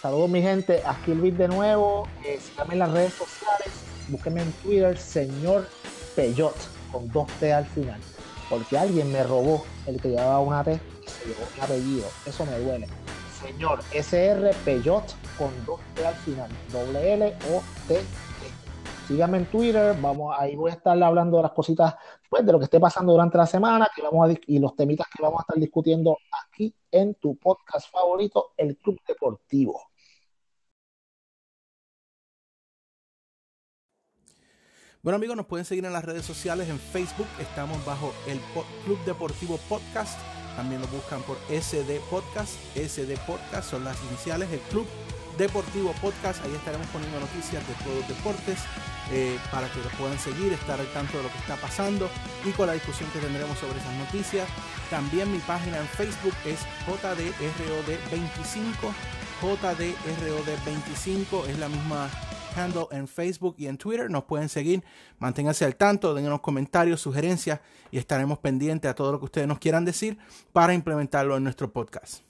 Saludos mi gente, aquí Luis de nuevo. Eh, síganme en las redes sociales, búsquenme en Twitter, señor Peyot, con dos T al final. Porque alguien me robó el que llevaba una T y se llevó un apellido. Eso me duele. Señor SR Peyot con dos T al final. Doble L O T. Síganme en Twitter, vamos, ahí voy a estar hablando de las cositas, pues, de lo que esté pasando durante la semana y los temitas que vamos a estar discutiendo aquí en tu podcast favorito, El Club Deportivo. Bueno amigos, nos pueden seguir en las redes sociales, en Facebook estamos bajo el Club Deportivo Podcast, también nos buscan por SD Podcast, SD Podcast son las iniciales, el Club Deportivo Podcast, ahí estaremos poniendo noticias de todos los deportes eh, para que los puedan seguir, estar al tanto de lo que está pasando y con la discusión que tendremos sobre esas noticias. También mi página en Facebook es JDROD25, JDROD25 es la misma handle en Facebook y en Twitter. Nos pueden seguir, manténganse al tanto, dennos comentarios, sugerencias y estaremos pendientes a todo lo que ustedes nos quieran decir para implementarlo en nuestro podcast.